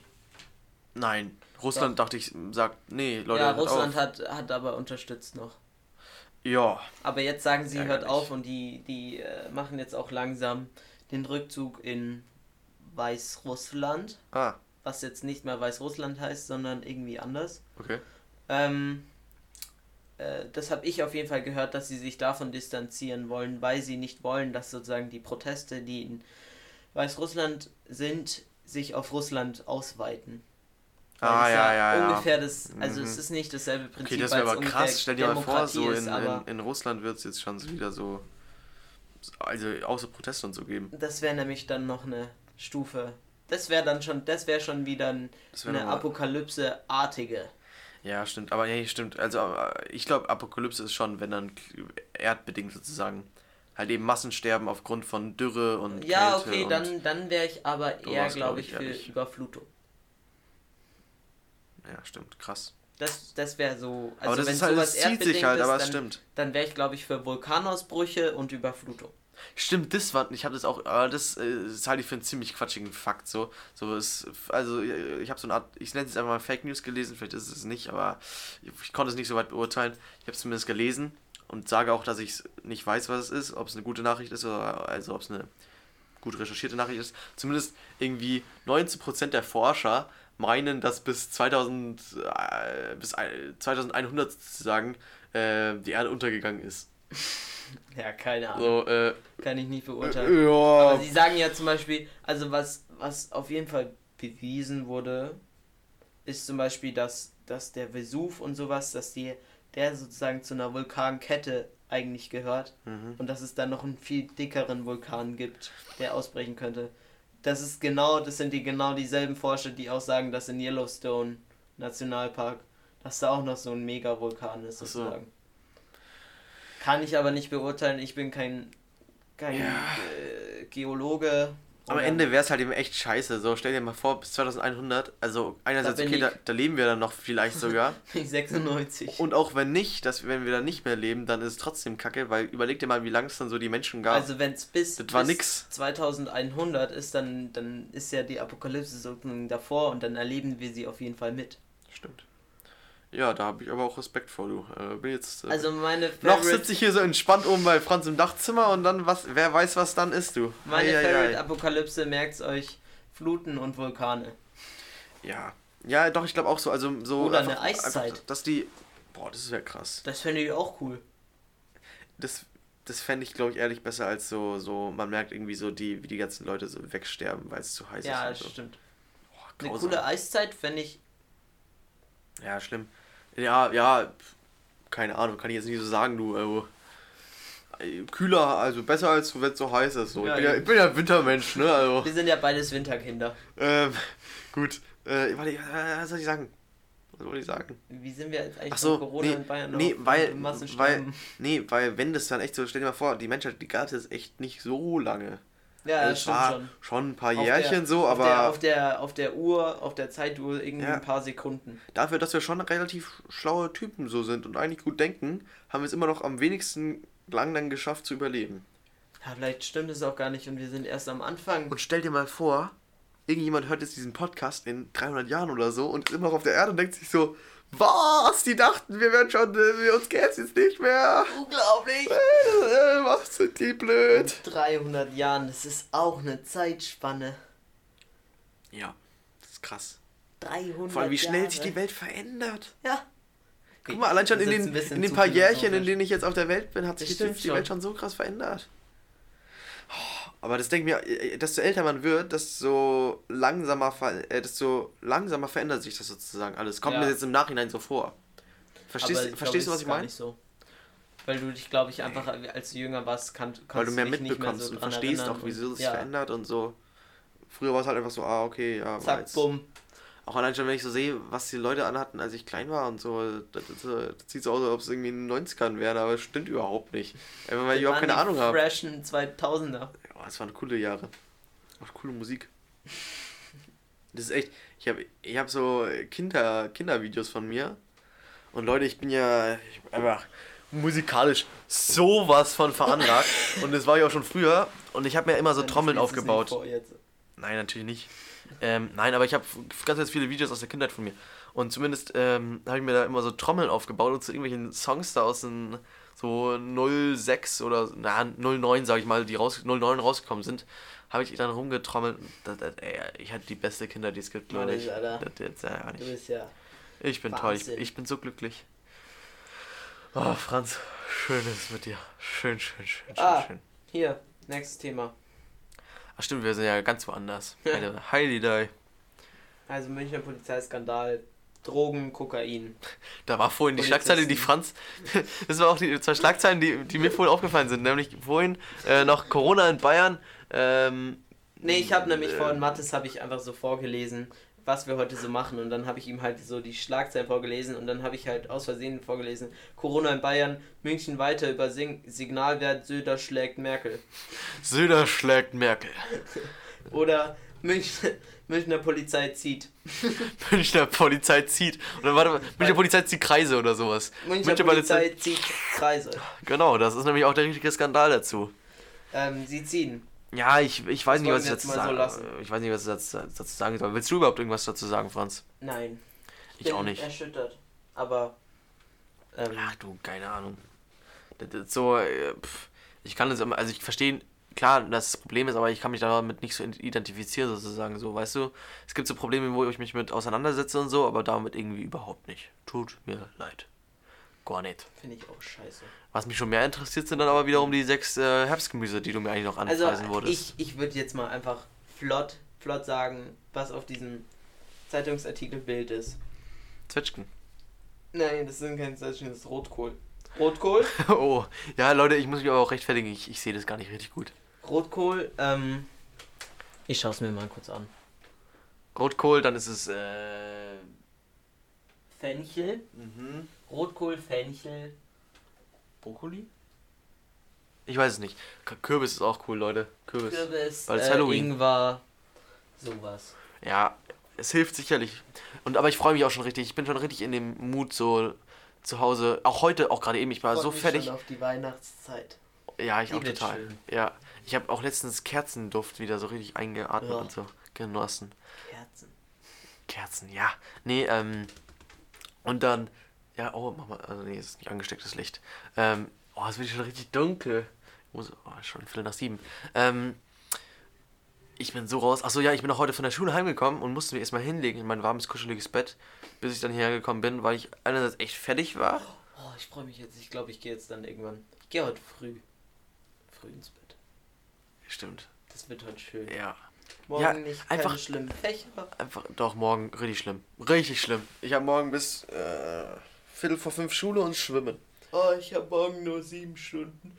Nein, Russland, dachte ich, sagt, nee, Leute, ja, hört Russland hat, hat aber unterstützt noch. Ja, Aber jetzt sagen sie, hört Ärgerlich. auf und die, die äh, machen jetzt auch langsam den Rückzug in Weißrussland, ah, was jetzt nicht mehr Weißrussland heißt, sondern irgendwie anders. okay. Ähm, äh, das habe ich auf jeden Fall gehört, dass sie sich davon distanzieren wollen, weil sie nicht wollen, dass sozusagen die Proteste, die in Weißrussland sind, sich auf Russland ausweiten. Weil Ah, ja, ja, ja. Ungefähr das, also Mhm. es ist nicht dasselbe Prinzip. Okay, das wäre aber krass. Stell dir mal vor, so ist, in, aber in, in Russland wird es jetzt schon wieder so, also außer Proteste und so geben. das wäre nämlich dann noch eine Stufe. Das wäre dann schon, das wäre schon wieder ein, wär eine Apokalypse-artige. Ja, stimmt. Aber nee, stimmt. Also äh, ich glaube, Apokalypse ist schon, wenn dann erdbedingt sozusagen. Halt eben Massensterben aufgrund von Dürre und Ja, Kälte okay, und dann, dann wäre ich aber eher, glaube ich, für ehrlich. Überflutung. Ja, stimmt. Krass. Das, das wäre so. Also aber das wenn ist halt, sowas das zieht sich halt, ist, aber es dann, stimmt. dann wäre ich, glaube ich, für Vulkanausbrüche und Überflutung. Stimmt, das war, ich habe das auch, aber das, äh, das halte ich für einen ziemlich quatschigen Fakt so. So ist, also ich habe so eine Art, ich nenne es einfach mal Fake News gelesen, vielleicht ist es nicht, aber ich, ich konnte es nicht so weit beurteilen. Ich habe es zumindest gelesen und sage auch, dass ich nicht weiß, was es ist, ob es eine gute Nachricht ist oder also ob es eine gut recherchierte Nachricht ist. Zumindest irgendwie 19% der Forscher meinen, dass bis 2000, äh, bis ein- 2100 sozusagen äh, die Erde untergegangen ist. Ja, keine Ahnung. So, äh, Kann ich nicht beurteilen. Aber ja, sie sagen ja zum Beispiel, also was, was auf jeden Fall bewiesen wurde, ist zum Beispiel, dass, dass der Vesuv und sowas, dass die, der sozusagen zu einer Vulkankette eigentlich gehört Mhm. und dass es dann noch einen viel dickeren Vulkan gibt, der ausbrechen könnte. Das ist genau, das sind die genau dieselben Forscher, die auch sagen, dass in Yellowstone Nationalpark, dass da auch noch so ein Mega-Vulkan ist Ach so. sozusagen. Kann ich aber nicht beurteilen, ich bin kein, kein Ja. äh, Geologe. Am Ende wäre es halt eben echt scheiße. So, stell dir mal vor, bis 2100, also einerseits, Da okay, da, da leben wir dann noch vielleicht sogar. bin ich 96. Und auch wenn nicht, dass wenn wir dann nicht mehr leben, dann ist es trotzdem kacke, weil überleg dir mal, wie lange es dann so die Menschen gab. Also wenn es bis, Das war bis nix. 2100 ist, dann, dann ist ja die Apokalypse sozusagen davor und dann erleben wir sie auf jeden Fall mit. Stimmt. Ja, da habe ich aber auch Respekt vor, du. Äh, bin jetzt. Äh, Also meine noch Favorite, sitze ich hier so entspannt oben bei Franz im Dachzimmer und dann was, wer weiß, was dann ist, du. meine Ei, ei, Favorite ei. Apokalypse, merkt's euch, Fluten und Vulkane. Ja. Ja, doch, ich glaube auch so. Also so Oder einfach, eine Eiszeit. Einfach, dass die. Boah, das wäre krass. Das fände ich auch cool. Das, das fände ich, glaube ich, ehrlich besser als so, so, man merkt irgendwie so, die, wie die ganzen Leute so wegsterben, weil es zu heiß Ja, ist. das und so. stimmt. Boah, Eine coole Eiszeit fände ich. Ja, schlimm. Ja, ja, keine Ahnung, kann ich jetzt nicht so sagen, du. Also, äh, kühler, also besser als wenn es so heiß ist. So. Ja, ich, bin ja, ich bin ja Wintermensch, ne? Also, Wir sind ja beides Winterkinder. ähm, gut. Äh, warte, was soll ich sagen? Was soll ich sagen? Wie sind wir jetzt eigentlich Ach so, Corona nee, in Bayern nee, weil- Massensterben? Nee, weil wenn das dann echt so, stell dir mal vor, die Menschheit, die gab es jetzt echt nicht so lange. Ja, Also, das war schon. schon ein paar Auf Jährchen der, so, aber Der, auf, der, auf der Uhr, auf der Zeituhr irgendwie Ja. ein paar Sekunden. dafür, dass wir schon relativ schlaue Typen so sind und eigentlich gut denken, haben wir es immer noch am wenigsten lang dann geschafft zu überleben. Ja, vielleicht stimmt es auch gar nicht und wir sind erst am Anfang. Und stell dir mal vor, irgendjemand hört jetzt diesen Podcast in 300 Jahren oder so und ist immer noch auf der Erde und denkt sich so, Was? Die dachten, wir wären schon, äh, wir uns gäbe es jetzt nicht mehr. Unglaublich! Äh, was sind die blöd? In 300 Jahren, das ist auch eine Zeitspanne. Ja, das ist krass. 300 Vor allem, wie schnell Jahre. sich die Welt verändert. Ja. Guck mal, allein schon in den, in den paar Jährchen, in denen ich jetzt auf der Welt bin, hat sich die Welt schon. schon so krass verändert. Oh, Aber das denke ich mir, äh, desto älter man wird, desto langsamer, äh, desto langsamer verändert sich das sozusagen alles. Kommt Ja. mir jetzt im Nachhinein so vor. Verstehst, ich verstehst glaub, du, was ich meine? nicht so. Weil du dich, glaube ich, einfach, als du jünger warst, kann, kannst Weil du mehr mitbekommst mehr so und verstehst erinnern auch, wieso es sich ja. verändert und so. Früher war es halt einfach so, ah, okay, ja. Zack, bumm. Auch allein schon, wenn ich so sehe, was die Leute anhatten, als ich klein war und so, das, das, das sieht so aus, als ob es irgendwie in den 90ern wären, aber es stimmt überhaupt nicht. Einfach weil ich überhaupt keine Ahnung habe. Freshen 2000er. Ja, es waren coole Jahre. Auch coole Musik. Das ist echt, ich habe ich hab so Kinder, Kindervideos von mir. Und Leute, ich bin ja ich bin einfach musikalisch sowas von veranlagt. und das war ich auch schon früher. Und ich habe mir immer so Trommeln aufgebaut. Nein, natürlich nicht. Ähm, nein, aber ich habe ganz, ganz viele Videos aus der Kindheit von mir. Und zumindest ähm, habe ich mir da immer so Trommeln aufgebaut und zu irgendwelchen Songs da aus den so 06 oder na, 09, sag ich mal, die raus, 09 rausgekommen sind, habe ich dann rumgetrommelt. Das, das, ey, ich hatte die beste Kinder, die es gibt, glaube ich. Das jetzt ja gar Du nicht. bist ja. Ich bin toll, ich, Wahnsinn. ich bin so glücklich. Oh, Franz, schön ist es mit dir. Schön, schön, schön, schön, Ah. schön. Hier, nächstes Thema. Ach stimmt, wir sind ja ganz woanders. Alter, Heidi Day. Also Münchner Polizeiskandal, Drogen, Kokain. Da war vorhin die Polizisten. Schlagzeile, die Franz. Das war auch die zwei Schlagzeilen, die, die mir vorhin aufgefallen sind. Nämlich vorhin äh, noch Corona in Bayern. Ähm, Nee, ich habe nämlich äh, vorhin Mathis habe ich einfach so vorgelesen, was wir heute so machen und dann habe ich ihm halt so die Schlagzeilen vorgelesen und dann habe ich halt aus Versehen vorgelesen, Corona in Bayern, München weiter über Sing Signalwert, Söder schlägt Merkel. Söder schlägt Merkel. Oder München, Münchner Polizei zieht. Münchner Polizei zieht. Oder warte mal, Münchner Polizei zieht Kreise oder sowas. Münchner Münchner Polizei zieht Kreise. Genau, das ist nämlich auch der richtige Skandal dazu. Ähm, sie ziehen. Ja, ich, ich weiß nicht, was ich dazu so sagen lassen. Ich weiß nicht, was ich dazu, sagen soll. Willst du überhaupt irgendwas dazu sagen, Franz? Nein. Ich auch nicht. erschüttert. Aber. Ähm, Ach du, keine Ahnung. Das ist so, äh, pff, ich kann das immer, also ich verstehe, klar, dass das Problem ist, aber ich kann mich damit nicht so identifizieren, sozusagen, so, weißt du? Es gibt so Probleme, wo ich mich mit auseinandersetze und so, aber damit irgendwie überhaupt nicht. Tut mir leid. Gar nicht. Finde ich auch scheiße. Was mich schon mehr interessiert, sind dann aber wiederum die sechs äh, Herbstgemüse, die du mir eigentlich noch Also anpreisen wolltest. ich, ich würde jetzt mal einfach flott, flott sagen, was auf diesem Zeitungsartikel Bild ist. Zwetschgen. Nein, das sind keine Zeitungen, das ist Rotkohl. Rotkohl? oh, ja, Leute, ich muss mich aber auch rechtfertigen, ich, ich sehe das gar nicht richtig gut. Rotkohl, ähm. Ich schaue es mir mal kurz an. Rotkohl, dann ist es, äh. Fenchel. Mhm. Rotkohl, Fenchel. Brokkoli? Ich weiß es nicht. K Kürbis ist auch cool, Leute. Kürbis. Kürbis, Weil es äh, Halloween. Ingwer. Sowas. Ja, es hilft sicherlich. Und aber ich freue mich auch schon richtig. Ich bin schon richtig in dem Mut so zu Hause. Auch heute, auch gerade eben. Ich war Freut so mich fertig. schon auf die Weihnachtszeit. Ja, ich Die auch total. schön. Ja, ich habe auch letztens Kerzenduft wieder so richtig eingeatmet Ja. und so genossen. Kerzen. Kerzen, ja. Nee, ähm. Und dann. Ja, oh, mach mal. Also, nee, es ist nicht angestecktes Licht. Ähm. Oh, es wird schon richtig dunkel. Oh, so- oh, schon Viertel nach sieben. Ähm. Ich bin so raus. Achso, ja, ich bin auch heute von der Schule heimgekommen und musste mich erstmal hinlegen in mein warmes, kuscheliges Bett, bis ich dann hierher gekommen bin, weil ich einerseits echt fertig war. Oh, ich freue mich jetzt. Ich glaube, ich gehe jetzt dann irgendwann. Ich gehe heute früh. Früh ins Bett. Stimmt. Das wird heute schön. Ja. Morgen Ja, nicht einfach- keine schlimmen Fächer. Einfach, doch, morgen richtig schlimm. Richtig schlimm. Ich habe morgen bis äh, Viertel vor fünf Schule und Schwimmen. Oh, ich habe morgen nur sieben Stunden.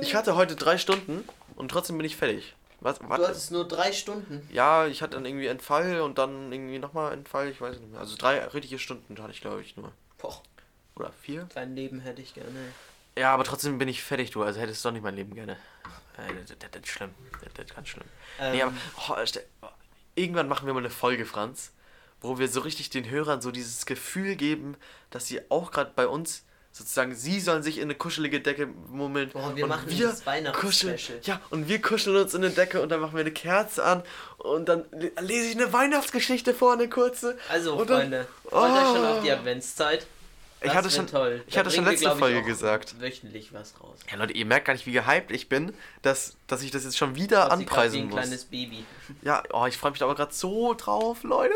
Ich hatte heute drei Stunden und trotzdem bin ich fertig. Was? Du hattest nur drei Stunden. Ja, ich hatte dann irgendwie Entfall und dann irgendwie nochmal Entfall, ich weiß nicht mehr. Also drei richtige Stunden hatte ich, glaube ich, nur. Boah, Oder vier? dein Leben hätte ich gerne. Ja, aber trotzdem bin ich fertig, du. Also hättest du doch nicht mein Leben gerne. Äh, das, das, das ist schlimm. Das, das ist ganz schlimm. Ähm, Nee, aber oh, irgendwann machen wir mal eine Folge, Franz, wo wir so richtig den Hörern so dieses Gefühl geben, dass sie auch gerade bei uns sozusagen, sie sollen sich in eine kuschelige Decke mummeln. Boah, wir und machen wir kuscheln. Ja, und wir kuscheln uns in eine Decke und dann machen wir eine Kerze an und dann le- lese ich eine Weihnachtsgeschichte vor, eine kurze. Also, Und dann- Freunde, freut euch schon auf die. Adventszeit. Ich Das hatte wird schon, toll. ich Da hatte schon wir, letzte ich, Folge gesagt. Wöchentlich was raus. Ja, Leute, ihr merkt gar nicht, wie gehypt ich bin, dass, dass ich das jetzt schon wieder anpreisen wie ein muss. kleines Baby. Ja, oh, ich freue mich da aber gerade so drauf, Leute.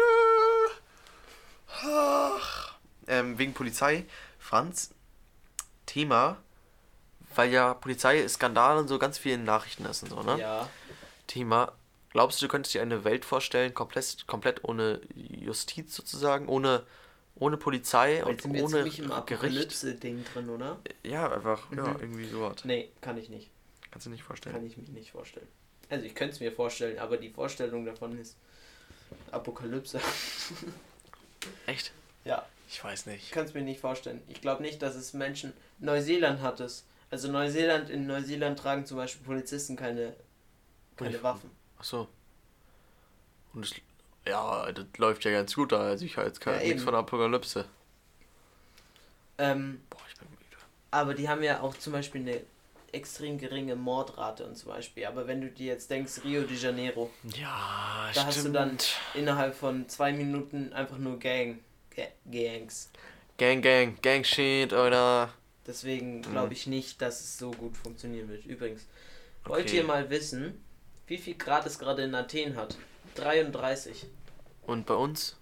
Ähm, wegen Polizei. Franz, Thema, weil ja Polizei, Skandal und so ganz viel in Nachrichten ist und so, ne? Ja. Thema, glaubst du, du könntest dir eine Welt vorstellen, komplett, komplett ohne Justiz sozusagen, ohne, ohne Polizei Jetzt und sind wir ohne im Gericht? Apokalypse-Ding drin, oder? Ja, einfach, ja, Mhm. irgendwie sowas. Nee, kann ich nicht. Kannst du nicht vorstellen. Kann ich mir nicht vorstellen. Also ich könnte es mir vorstellen, aber die Vorstellung davon ist Apokalypse. Echt? Ja, Ich weiß ich nicht. kann es mir nicht vorstellen. Ich glaube nicht, dass es Menschen. Neuseeland hat es. Also Neuseeland, in Neuseeland tragen zum Beispiel Polizisten keine, keine. Waffen. Ach so. Und es, ja, das läuft ja ganz gut da. Also ich habe jetzt kein, Ja, nichts eben. von Apokalypse. Ähm, Boah, ich bin müde. aber die haben ja auch zum Beispiel eine extrem geringe Mordrate und zum Beispiel. Aber wenn du dir jetzt denkst, Rio de Janeiro, Ja, Da stimmt. hast du dann- innerhalb von zwei Minuten einfach nur Gang. Ga Gangs. Gang, Gang, Gang Shit, oder? Deswegen Mhm. glaube ich nicht, dass es so gut funktionieren wird. Übrigens, wollt Okay. ihr mal wissen, wie viel Grad es gerade in Athen hat? 33. Und bei uns?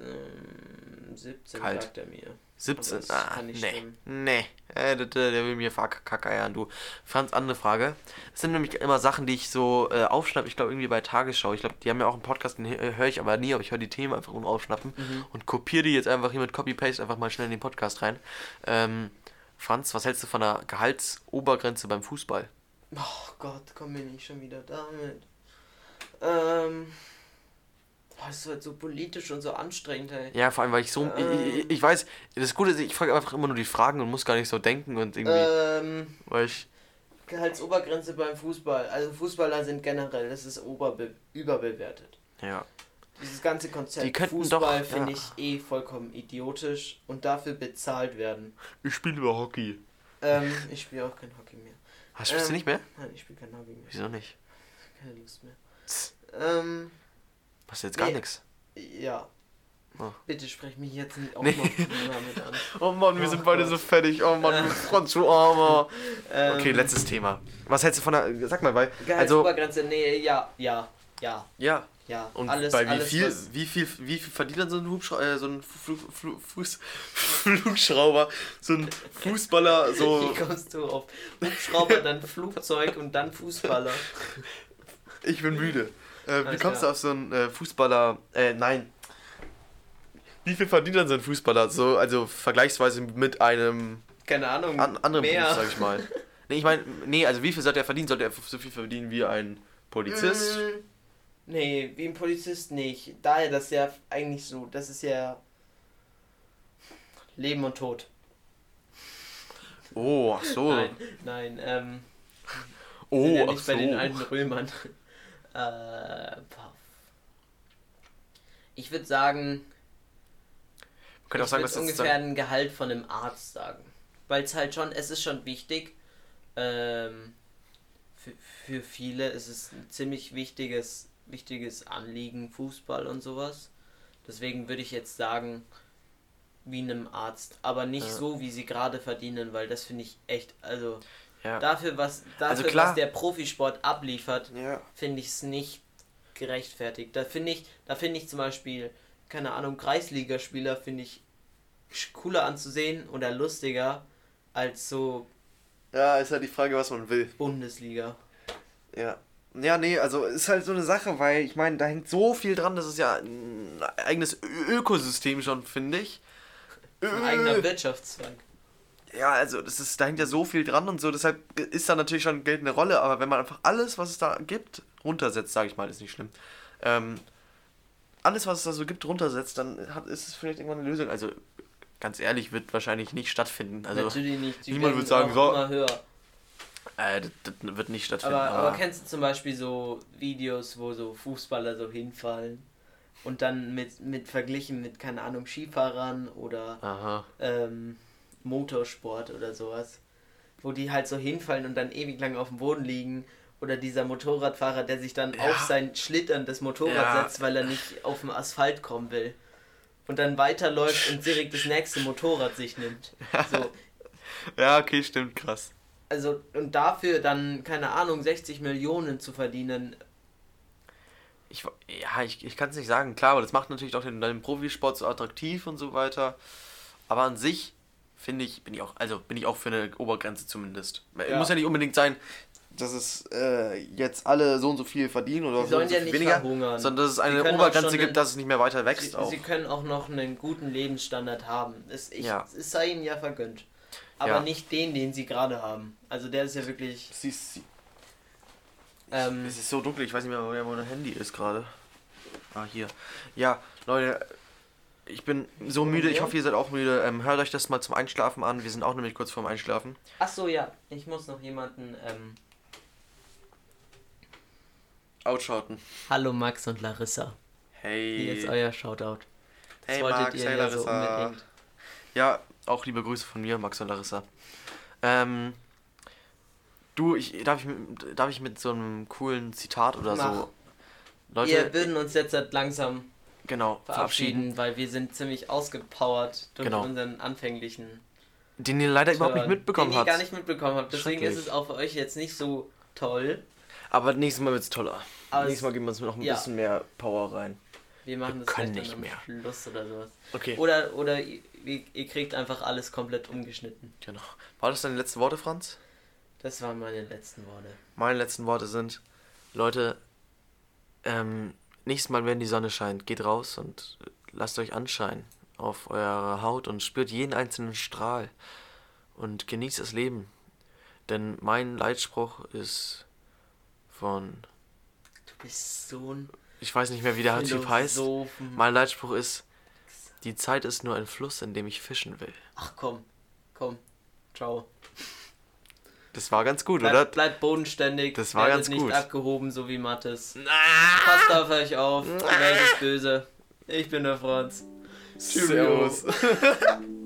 Ähm, 17 Kalt. sagt er mir. 17. das Ah, kann nicht nee. stimmen. Nee. Äh, der, der will mir verkackeiern, du. Franz, andere Frage. Das sind nämlich immer Sachen, die ich so äh, aufschnappe. Ich glaube, irgendwie bei Tagesschau. Ich glaube, die haben ja auch einen Podcast, den äh, höre ich aber nie, aber ich höre die Themen einfach nur aufschnappen. Mhm. und kopiere die jetzt einfach hier mit Copy-Paste einfach mal schnell in den Podcast rein. Ähm, Franz, was hältst du von der Gehaltsobergrenze beim Fußball? Oh Gott, komm mir nicht schon wieder damit. Ähm. Boah, ist halt so politisch und so anstrengend, ey. Ja, vor allem, weil ich so. Ich, Ähm. ich, ich weiß, das Gute ist, ich frage einfach immer nur die Fragen und muss gar nicht so denken und irgendwie. Ähm. Weil ich. Gehaltsobergrenze beim Fußball. Also Fußballer sind generell, das ist oberbe überbewertet. Ja. Dieses ganze Konzept Die könnten Fußball doch- finde ja. ich eh vollkommen idiotisch und dafür bezahlt werden. Ich spiele über Hockey. Ähm, ich spiele auch kein Hockey mehr. Hast spielst du Ähm. nicht mehr? Nein, ich spiele kein Hockey mehr. Wieso nicht? Keine Lust mehr. Tss, Ähm, Du jetzt gar Nee. nichts? ja. Oh. Bitte sprech mich jetzt nicht auch Nee. noch damit an. Oh Mann, wir Oh sind beide Gott. so fertig. Oh Mann, Äh. Franz, du Armer. Ähm, Okay, letztes Thema. Was hältst du von der. Sag mal, weil. Also. Gehaltsobergrenze, nee, ja, ja, ja, Ja. ja. Und alles, bei wie alles, viel, was- wie viel, wie viel verdient dann so ein Hubschrauber, äh, so ein Flu Flu Fuß Flugschrauber, so ein Fußballer, so. Wie kommst du auf Hubschrauber, dann Flugzeug und dann Fußballer? Ich bin müde. Äh, wie kommst du auf so einen äh, Fußballer? Äh, nein. Wie viel verdient dann so ein Fußballer? So, also vergleichsweise mit einem Keine Ahnung. an anderen mehr. Beruf, sag ich mal. Nee, ich meine, nee, also wie viel sollte er verdienen? Sollte er so viel verdienen wie ein Polizist? Mm, Nee, wie ein Polizist nicht. Daher das ja eigentlich so, das ist ja Leben und Tod. Oh, ach so. Nein, nein, ähm, oh, ja ach nicht so. bei den alten Römern. Äh, ich würde sagen, Man könnte auch ich sagen, würde das ungefähr ein Gehalt von einem Arzt sagen. Weil es halt schon, es ist schon wichtig, ähm, für, für viele ist es ein ziemlich wichtiges, wichtiges Anliegen, Fußball und sowas. Deswegen würde ich jetzt sagen, wie einem Arzt. Aber nicht Ja. so, wie sie gerade verdienen, weil das finde ich echt, also ja. dafür, was, dafür, Also klar. was der Profisport abliefert, ja. finde ich es nicht gerechtfertigt. Da finde ich, da finde ich zum Beispiel, keine Ahnung, Kreisligaspieler finde ich cooler anzusehen oder lustiger als so Ja, ist halt die Frage, was man will. Bundesliga. Ja. Ja, nee, also ist halt so eine Sache, weil ich meine, da hängt so viel dran, das ist ja ein eigenes Ö- Ökosystem schon, finde ich. Ein Ö- eigener Wirtschaftszweig. Ja, also das ist, da hängt ja so viel dran und so, deshalb ist da natürlich schon Geld eine Rolle, aber wenn man einfach alles, was es da gibt, runtersetzt, sage ich mal, ist nicht schlimm. Ähm, alles, was es da so gibt, runtersetzt, dann hat, ist es vielleicht irgendwann eine Lösung. Also ganz ehrlich, wird wahrscheinlich nicht stattfinden. Also Natürlich nicht. Die niemand wird sagen, so- äh, das, das wird nicht stattfinden. Aber, aber kennst du zum Beispiel so Videos, wo so Fußballer so hinfallen und dann mit, mit verglichen mit, keine Ahnung, Skifahrern oder Aha. ähm, Motorsport oder sowas. Wo die halt so hinfallen und dann ewig lang auf dem Boden liegen. Oder dieser Motorradfahrer, der sich dann Ja. auf sein schlitterndes Motorrad Ja. setzt, weil er nicht auf dem Asphalt kommen will. Und dann weiterläuft und direkt das nächste Motorrad sich nimmt. So, Ja, okay, stimmt, krass. also, und dafür dann, keine Ahnung, 60 Millionen zu verdienen. Ich, ja, ich, ich kann es nicht sagen, klar, aber das macht natürlich auch den, den Profisport so attraktiv und so weiter. Aber an sich finde ich, bin ich auch, also bin ich auch für eine Obergrenze zumindest. Ja. Muss ja nicht unbedingt sein, dass es äh, jetzt alle so und so viel verdienen oder so und sollen so ja viel nicht weniger, verhungern. sondern dass es Sie eine Obergrenze gibt, einen- dass es nicht mehr weiter wächst Sie, auch. sie können auch noch einen guten Lebensstandard haben. Es, ich, Ja. es sei ihnen ja vergönnt. Aber Ja. nicht den, den sie gerade haben. Also der ist ja wirklich. Siehst, sie- Ähm, es ist so dunkel, ich weiß nicht mehr, wo mein Handy ist gerade. Ah, hier. Ja, Leute, ich bin so müde, ich hoffe, ihr seid auch müde. Ähm, hört euch das mal zum Einschlafen an. Wir sind auch nämlich kurz vorm Einschlafen. ach so, ja. Ich muss noch jemanden. Ähm, Outschauten. Hallo Max und Larissa. Hey. Hier ist euer Shoutout. Das Hey, wolltet Max, ihr hey, ja so Larissa. unbedingt. Ja, auch liebe Grüße von mir, Max und Larissa. Ähm, du, ich, darf, ich, mit- darf ich mit so einem coolen Zitat oder Mach. so. Leute, wir würden uns jetzt halt langsam genau, verabschieden. verabschieden, weil wir sind ziemlich ausgepowert durch Genau. unseren anfänglichen Den ihr leider überhaupt nicht Turn, mitbekommen den ihr habt. gar nicht mitbekommen habt. Deswegen ist es auch für euch jetzt nicht so toll. Aber nächstes Mal wird's toller. Aber nächstes es- Mal geben wir uns noch ein ja. bisschen mehr Power rein. Wir machen Wir das können nicht am Schluss oder sowas. Okay. Oder, oder ihr, ihr kriegt einfach alles komplett umgeschnitten. Genau. War das deine letzten Worte, Franz? Das waren meine letzten Worte. Meine letzten Worte sind, Leute, ähm, nächstes Mal, wenn die Sonne scheint, geht raus und lasst euch anscheinen auf eure Haut und spürt jeden einzelnen Strahl und genießt das Leben. Denn mein Leitspruch ist von, Du bist so ein ich weiß nicht mehr, wie der Typ heißt. Philosophen. Mein Leitspruch ist, die Zeit ist nur ein Fluss, in dem ich fischen will. Ach komm, komm. Ciao. Das war ganz gut, oder? Bleibt, bleibt bodenständig. Das war ganz nicht gut. abgehoben, so wie Mattes. Passt auf euch auf. Die Welt ist böse. Ich bin der Franz. Servus.